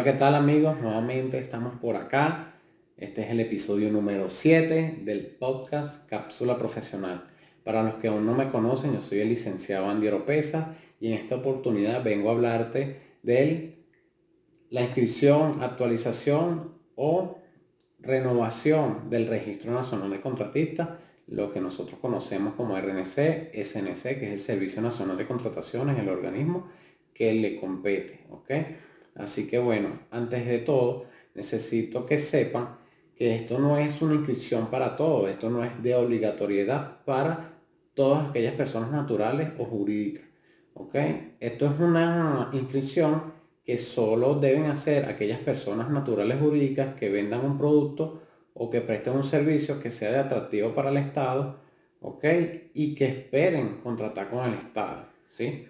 Hola, ¿qué tal amigos? Nuevamente estamos por acá. Este es el episodio número 7 del podcast Cápsula Profesional. Para los que aún no me conocen, yo soy el licenciado Andy Oropesa y en esta oportunidad vengo a hablarte de la inscripción, actualización o renovación del Registro Nacional de Contratistas, lo que nosotros conocemos como RNC, SNC, que es el Servicio Nacional de Contrataciones, el organismo que le compete. ¿ok? Así que bueno, antes de todo, necesito que sepan que esto no es una inscripción para todos, esto no es de obligatoriedad para todas aquellas personas naturales o jurídicas. ¿ok? Esto es una inscripción que solo deben hacer aquellas personas naturales jurídicas que vendan un producto o que presten un servicio que sea de atractivo para el Estado, ¿ok? Y que esperen contratar con el Estado, ¿sí?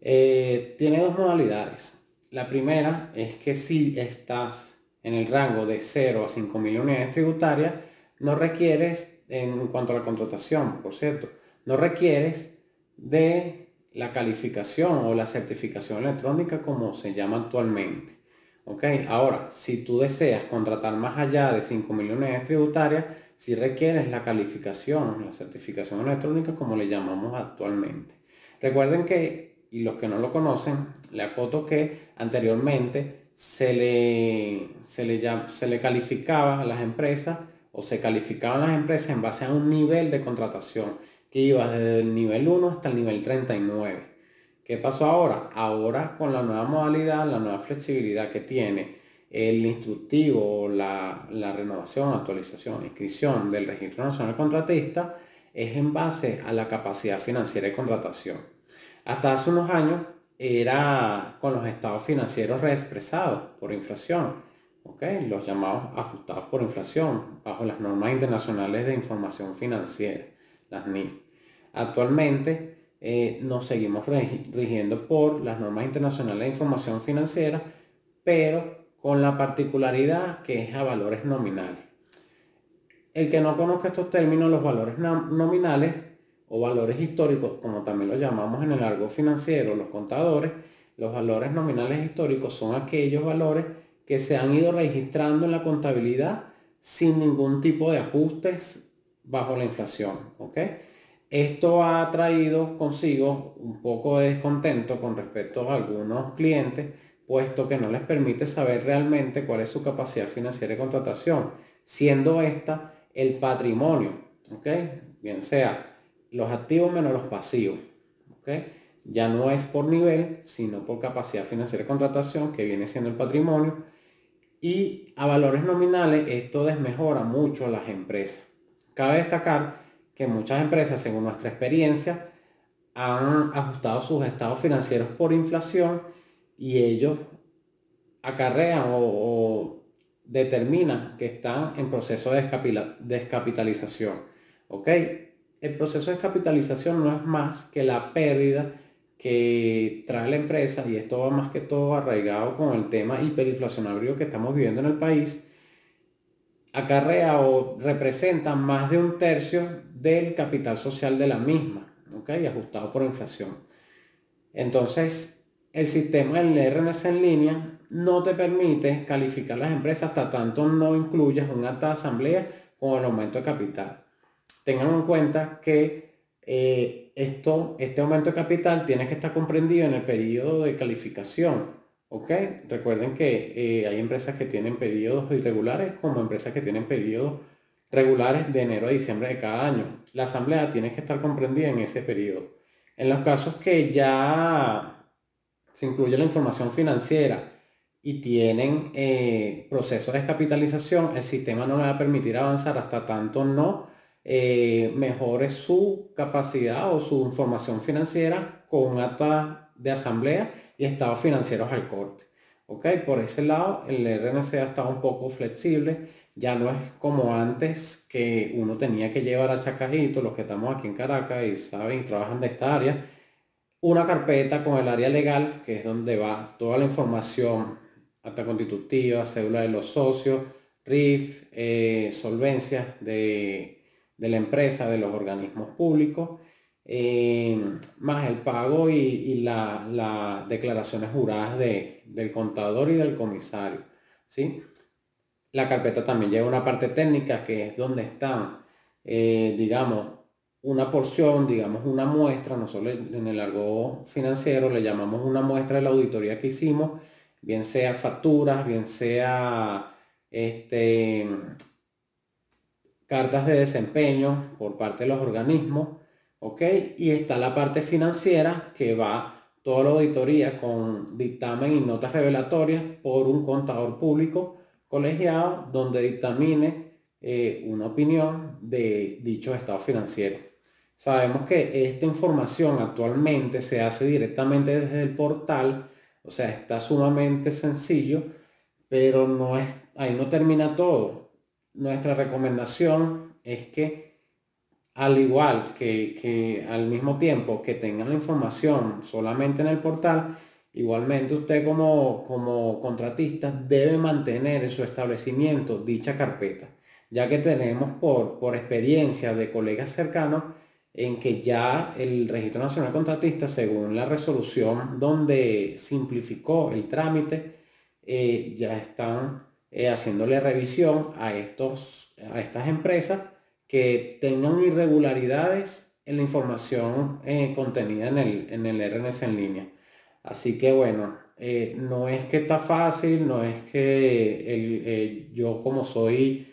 Eh, tiene dos modalidades. La primera es que si estás en el rango de 0 a 5 mil unidades tributarias, no requieres, en cuanto a la contratación, por cierto, no requieres de la calificación o la certificación electrónica como se llama actualmente. ¿Ok? Ahora, si tú deseas contratar más allá de 5 mil unidades tributarias, si requieres la calificación, la certificación electrónica como le llamamos actualmente. Recuerden que y los que no lo conocen, le acoto que anteriormente se le, se le, se le calificaba a las empresas o se calificaban las empresas en base a un nivel de contratación que iba desde el nivel 1 hasta el nivel 39. ¿Qué pasó ahora? Ahora con la nueva modalidad, la nueva flexibilidad que tiene el instructivo, la, la renovación, actualización, inscripción del Registro Nacional Contratista, es en base a la capacidad financiera de contratación. Hasta hace unos años era con los estados financieros reexpresados por inflación, los llamados ajustados por inflación, bajo las normas internacionales de información financiera, las NIF. Actualmente eh, nos seguimos rigiendo por las normas internacionales de información financiera, pero con la particularidad que es a valores nominales. El que no conozca estos términos, los valores nominales, o valores históricos, como también lo llamamos en el largo financiero, los contadores, los valores nominales históricos son aquellos valores que se han ido registrando en la contabilidad sin ningún tipo de ajustes bajo la inflación. Esto ha traído consigo un poco de descontento con respecto a algunos clientes, puesto que no les permite saber realmente cuál es su capacidad financiera de contratación, siendo esta el patrimonio, bien sea los activos menos los pasivos. Ya no es por nivel, sino por capacidad financiera de contratación, que viene siendo el patrimonio. Y a valores nominales esto desmejora mucho a las empresas. Cabe destacar que muchas empresas, según nuestra experiencia, han ajustado sus estados financieros por inflación y ellos acarrean o, determinan que están en proceso de descapitalización. ¿ok? El proceso de capitalización no es más que la pérdida que trae la empresa, y esto va más que todo arraigado con el tema hiperinflacionario que estamos viviendo en el país, acarrea o representa más de un tercio del capital social de la misma, ¿ok? Ajustado por inflación. Entonces, el sistema del RNS en línea no te permite calificar las empresas hasta tanto no incluyas un acta de asamblea con el aumento de capital tengan en cuenta que eh, esto, este aumento de capital tiene que estar comprendido en el periodo de calificación. ¿ok? Recuerden que eh, hay empresas que tienen periodos irregulares como empresas que tienen periodos regulares de enero a diciembre de cada año. La asamblea tiene que estar comprendida en ese periodo. En los casos que ya se incluye la información financiera y tienen eh, procesos de descapitalización, el sistema no va a permitir avanzar hasta tanto no eh, mejore su capacidad o su información financiera con acta de asamblea y estados financieros al corte. ¿Ok? Por ese lado, el RNC ha estado un poco flexible. Ya no es como antes que uno tenía que llevar a Chacajito, los que estamos aquí en Caracas y saben trabajan de esta área, una carpeta con el área legal, que es donde va toda la información, acta constitutiva, cédula de los socios, RIF, eh, solvencias de de la empresa, de los organismos públicos eh, más el pago y, las declaraciones juradas del contador y del comisario. ¿sí? La carpeta también lleva una parte técnica que es donde están, eh, digamos, una porción, digamos una muestra, nosotros en el largo financiero le llamamos una muestra de la auditoría que hicimos, bien sea facturas, bien sea este, cartas de desempeño por parte de los organismos, ¿ok? Y está la parte financiera que va toda la auditoría con dictamen y notas revelatorias por un contador público colegiado donde dictamine eh, una opinión de dicho estado financiero. Sabemos que esta información actualmente se hace directamente desde el portal, o sea, está sumamente sencillo, pero no es, ahí no termina todo. Nuestra recomendación es que al igual que, que al mismo tiempo que tengan la información solamente en el portal, igualmente usted como, como contratista debe mantener en su establecimiento dicha carpeta, ya que tenemos por, por experiencia de colegas cercanos en que ya el Registro Nacional Contratista, según la resolución donde simplificó el trámite, eh, ya están eh, haciéndole revisión a, estos, a estas empresas que tengan irregularidades en la información eh, contenida en el, en el RNS en línea. Así que bueno, no es que está fácil, no es que yo como soy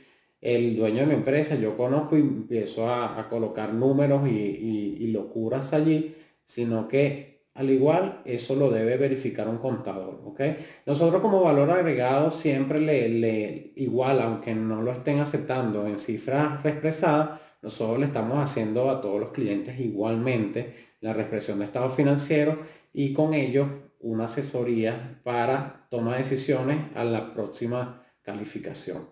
el dueño de mi empresa, yo conozco y empiezo a, colocar números y, locuras allí, sino que al igual eso lo debe verificar un contador, ¿ok? Nosotros como valor agregado siempre le, le igual, aunque no lo estén aceptando en cifras expresadas, nosotros le estamos haciendo a todos los clientes igualmente la reexpresión de estado financiero y con ello una asesoría para toma de decisiones a la próxima calificación.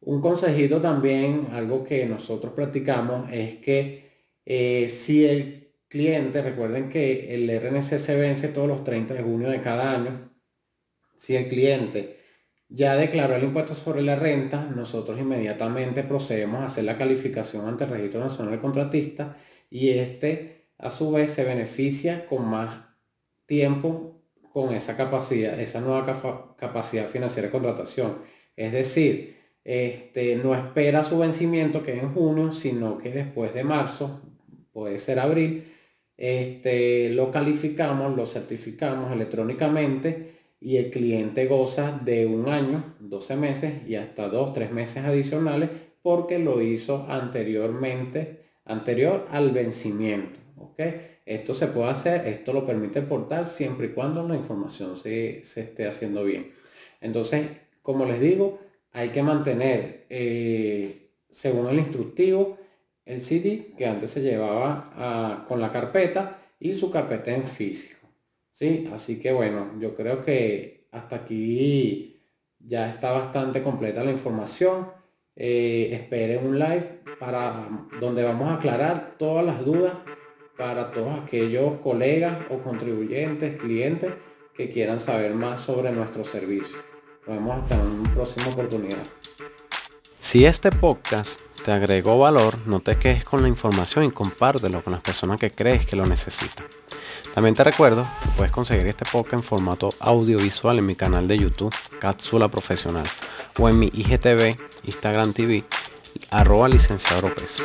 Un consejito también, algo que nosotros practicamos, es que eh, si el cliente, recuerden que el RNC se vence todos los 30 de junio de cada año, si el cliente ya declaró el impuesto sobre la renta, nosotros inmediatamente procedemos a hacer la calificación ante el Registro Nacional de Contratistas y este a su vez se beneficia con más tiempo con esa capacidad, esa nueva capacidad financiera de contratación. Es decir, este, no espera su vencimiento que es en junio, sino que después de marzo, puede ser abril, este, lo calificamos, lo certificamos electrónicamente y el cliente goza de un año, 12 meses y hasta 2, 3 meses adicionales porque lo hizo anteriormente, anterior al vencimiento. Esto se puede hacer, esto lo permite el siempre y cuando la información se, se esté haciendo bien. Entonces, como les digo, hay que mantener, eh, según el instructivo, el CD que antes se llevaba con la carpeta y su carpeta en físico. ¿sí? Así que bueno, yo creo que hasta aquí ya está bastante completa la información. Eh, un live para donde vamos a aclarar todas las dudas para todos aquellos colegas o contribuyentes, clientes que quieran saber más sobre nuestro servicio. Nos vemos hasta una próxima oportunidad. Si este podcast te agregó valor, no te quedes con la información y compártelo con las personas que crees que lo necesitan. También te recuerdo que puedes conseguir este podcast en formato audiovisual en mi canal de YouTube, Cápsula Profesional, o en mi IGTV, Instagram TV, arroba licenciado López.